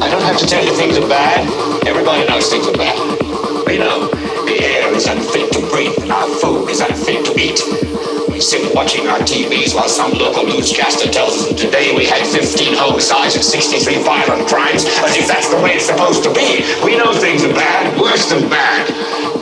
I don't have to tell you things are bad. Everybody knows things are bad. We know the air is unfit to breathe, and our food is unfit to eat. We sit watching our TVs while some local newscaster tells us that today we had 15 homicides and 63 violent crimes, as if that's the way it's supposed to be. We know things are bad, worse than bad.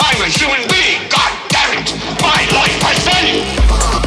I'm a human being, god damn it! My life has value!